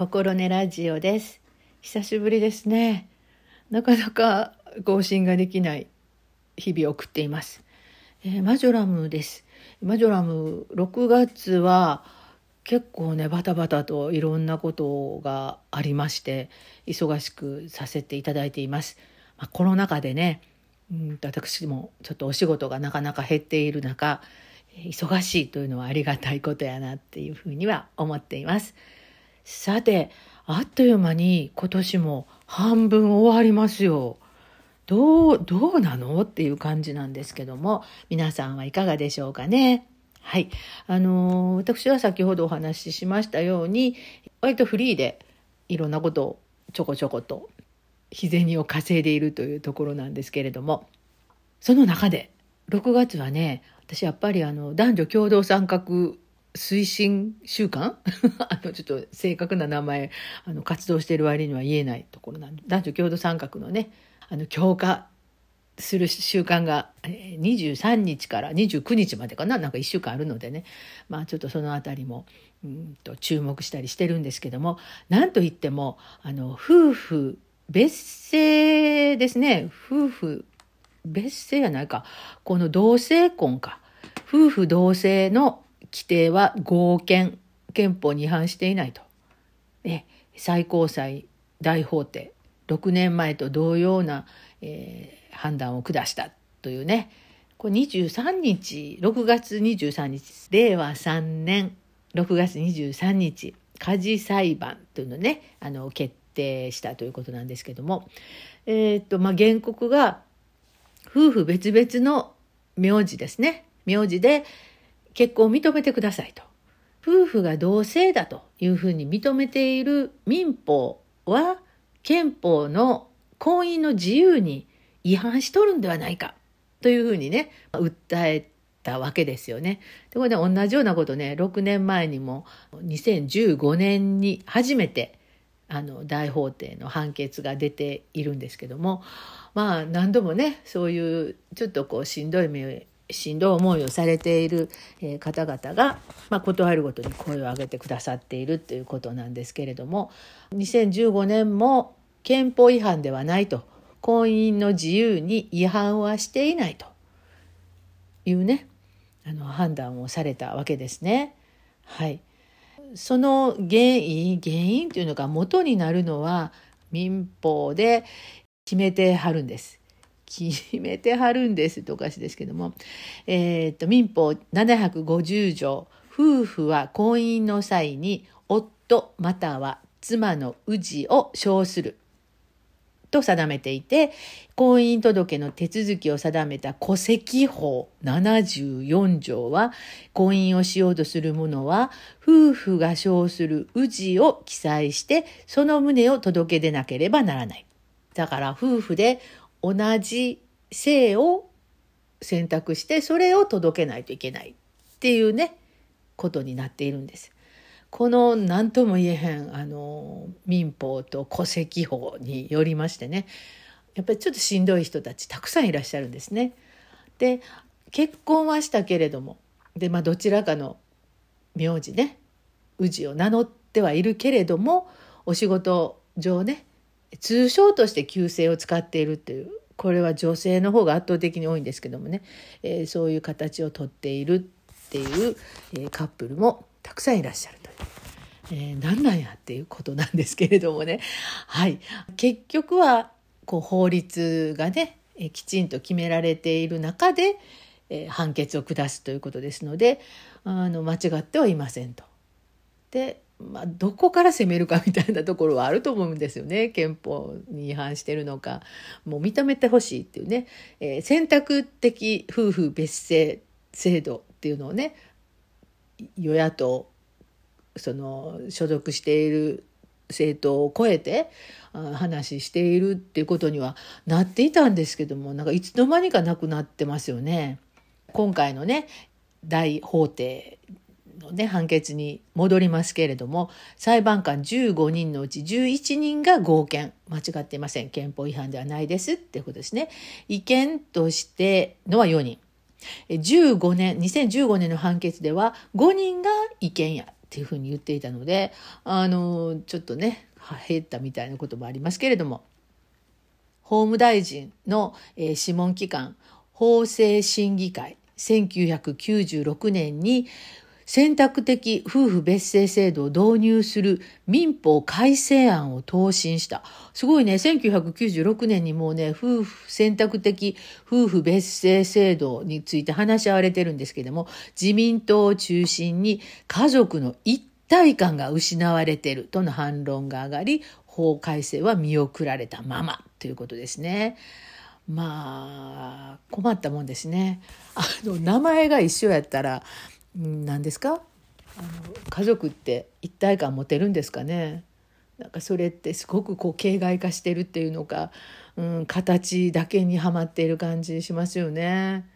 心根ラジオです。久しぶりですね。なかなか更新ができない日々を送っています、えー、マジョラムです。マジョラム6月は結構ねバタバタといろんなことがありまして忙しくさせていただいています、まあ、コロナ禍でねうん私もちょっとお仕事がなかなか減っている中忙しいというのはありがたいことやなっていうふうには思っています。さてあっという間に今年も半分終わりますよ。どうどうなのっていう感じなんですけども皆さんはいかがでしょうかね。はい。あのー、私は先ほどお話ししましたように割とフリーでいろんなことをちょこちょこと日銭を稼いでいるというところなんですけれどもその中で6月はね私やっぱりあの男女共同参画推進週間？あのちょっと正確な名前あの活動している割には言えないところなんで。男女共同参画のねあの強化する習慣が23日から29日までかな？なんか1週間あるのでね。まあちょっとその辺りもうんと注目したりしてるんですけども。なんといってもあの夫婦別姓ですね。夫婦別姓やないか。この同性婚か。夫婦同姓の規定は合憲憲法に違反していないと。ね、最高裁大法廷6年前と同様な、えー、判断を下したというね。これ23日6月23日令和3年6月23日家事裁判というのねあの決定したということなんですけども、えー、っとまあ、原告が夫婦別々の名字ですね。名字で結婚を認めてくださいと。夫婦が同性だというふうに認めている民法は憲法の婚姻の自由に違反しとるんではないかというふうにね訴えたわけですよね。でこれね同じようなことね6年前にも2015年に初めてあの大法廷の判決が出ているんですけどもまあ何度もねそういうちょっとこうしんどい目しんどい思いをされている方々が、まあ、断るごとに声を上げてくださっているということなんですけれども2015年も憲法違反ではないと婚姻の自由に違反はしていないというねあの判断をされたわけですね。はい、その原因原因というのが元になるのは民法で決めてはるんです。決めてはるんですとおかしいですけども、えー、と民法750条夫婦は婚姻の際に夫または妻の氏を称すると定めていて婚姻届の手続きを定めた戸籍法74条は婚姻をしようとする者は夫婦が称する氏を記載してその旨を届け出なければならない。だから夫婦で同じ性を選択してそれを届けないといけないっていうねことになっているんです。この何とも言えへんあの民法と戸籍法によりましてねやっぱりちょっとしんどい人たちたくさんいらっしゃるんですね。で結婚はしたけれどもで、まあ、どちらかの名字ね氏を名乗ってはいるけれどもお仕事上ね通称として旧姓を使っているっていうこれは女性の方が圧倒的に多いんですけどもね、えー、そういう形をとっているっていう、えー、カップルもたくさんいらっしゃるという。えー、何なんやっていうことなんですけれどもね、はい、結局はこう法律がね、えきちんと決められている中で、え判決を下すということですのであの間違ってはいませんと。でまあ、どこから攻めるかみたいなところはあると思うんですよね。憲法に違反してるのか。もう認めてほしいっていうね、えー、選択的夫婦別姓制度っていうのをね与野党その所属している政党を超えて話しているっていうことにはなっていたんですけどもなんかいつの間にかなくなってますよね。今回のね大法廷のね判決に戻りますけれども裁判官15人のうち11人が合憲。間違っていません。憲法違反ではないですっていうことですね。違憲としてのは4人。15年2015年の判決では5人が違憲やっていうふうに言っていたのであのちょっとね減ったみたいなこともありますけれども。法務大臣の、え、諮問機関法制審議会1996年に選択的夫婦別姓制度を導入する民法改正案を答申した。すごいね、1996年にもうね、夫婦、選択的夫婦別姓制度について話し合われてるんですけども、自民党を中心に家族の一体感が失われてるとの反論が上がり、法改正は見送られたままということですね。まあ、困ったもんですね。あの、名前が一緒やったら、何ですか？あの家族って一体感持てるんですかね？なんかそれってすごくこう形骸化してるっていうのか、うん、形だけにはまっている感じしますよね。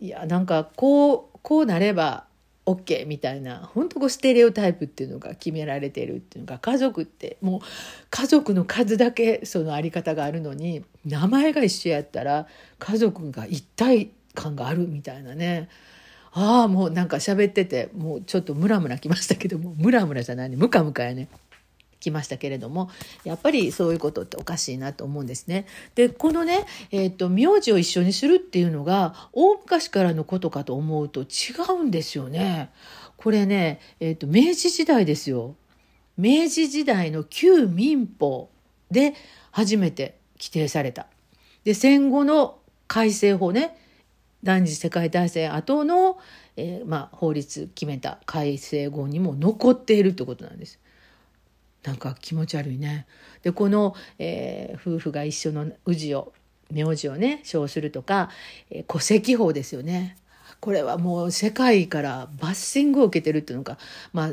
いやなんかこうこうなれば OK みたいな本当こうステレオタイプっていうのが決められてるっていうのが家族ってもう家族の数だけそのあり方があるのに名前が一緒やったら家族が一体感があるみたいなね。ああもうなんか喋っててもうちょっとムラムラきましたけどもムラムラじゃないねムカムカやねきましたけれどもやっぱりそういうことっておかしいなと思うんですね。でこのね、えーと、名字を一緒にするっていうのが大昔からのことかと思うと違うんですよね。これね、えーと、明治時代ですよ。明治時代の旧民法で初めて規定された。で戦後の改正法ね第二次世界大戦後の、えー、まあ、法律決めた改正後にも残っているってことなんです。なんか気持ち悪いね。でこの、えー、夫婦が一緒の氏を名字をね称するとか、えー、戸籍法ですよね。これはもう世界からバッシングを受けてるっていうのか、まあ、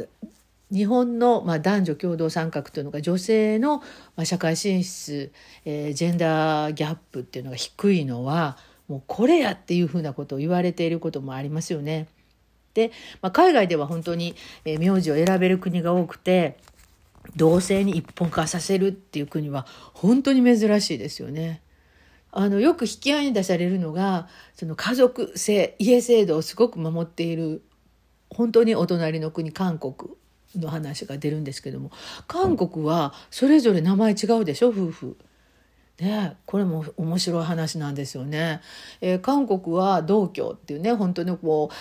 日本の、まあ、男女共同参画というのが女性の、まあ、社会進出、えー、ジェンダーギャップっていうのが低いのはもうこれやっていうふうなことを言われていることもありますよね。で、まあ、海外では本当に、えー、名字を選べる国が多くて同性に一本化させるっていう国は本当に珍しいですよね。あのよく引き合いに出されるのがその家族制家制度をすごく守っている本当にお隣の国韓国の話が出るんですけども韓国はそれぞれ名前違うでしょ夫婦。ね、これも面白い話なんですよね。えー、韓国は道教っていうね本当にこう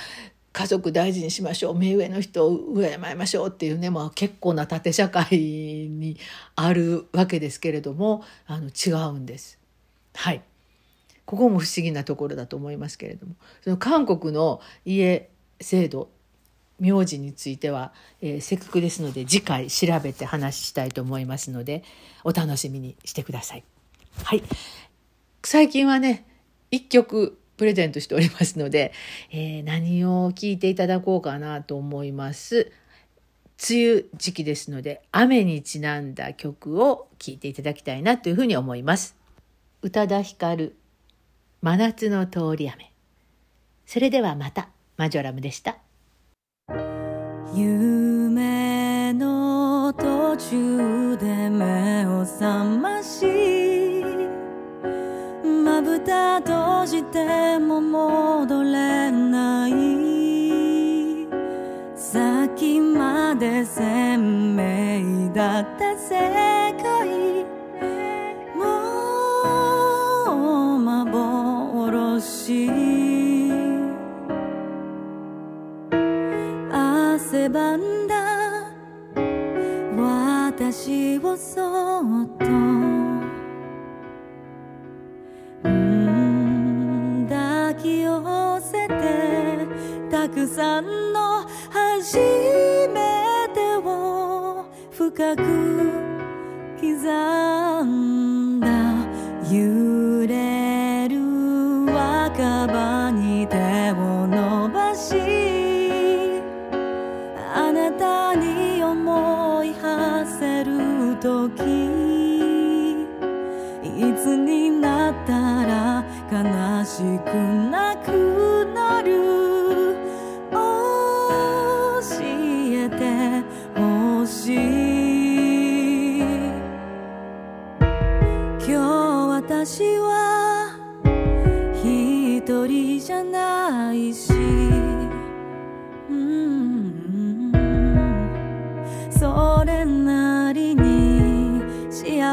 家族大事にしましょう目上の人を敬いましょうっていうね、まあ、結構な縦社会にあるわけですけれどもあの違うんです。はいここも不思議なところだと思いますけれどもその韓国の家制度名字については、えー、せっかくですので次回調べて話したいと思いますのでお楽しみにしてください。はい。最近はね、一曲プレゼントしておりますので、えー、何を聴いていただこうかなと思います。梅雨時期ですので、雨にちなんだ曲を聴いていただきたいなというふうに思います。宇多田ヒカル、真夏の通り雨。それではまた、マジョラムでした。夢の途中で目を覚まし蓋閉じても戻れない。先まで鮮明だった世くさんの初めてを深く刻んだ揺れる若葉に手を伸ばしあなたに思い馳せる時。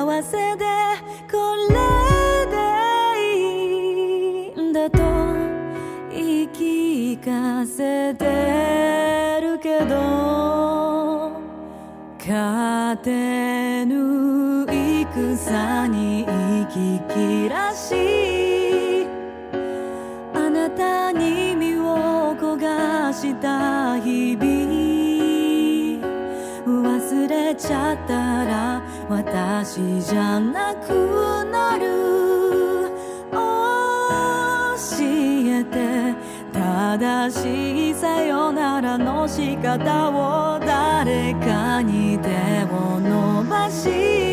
幸せでこれでいいんだと言い聞かせてるけど勝てぬ戦に生ききらしい。あなたに身を焦がした日々。忘れちゃった私じゃなくなる。教えて。正しいさよならの仕方を誰かに手を伸ばし。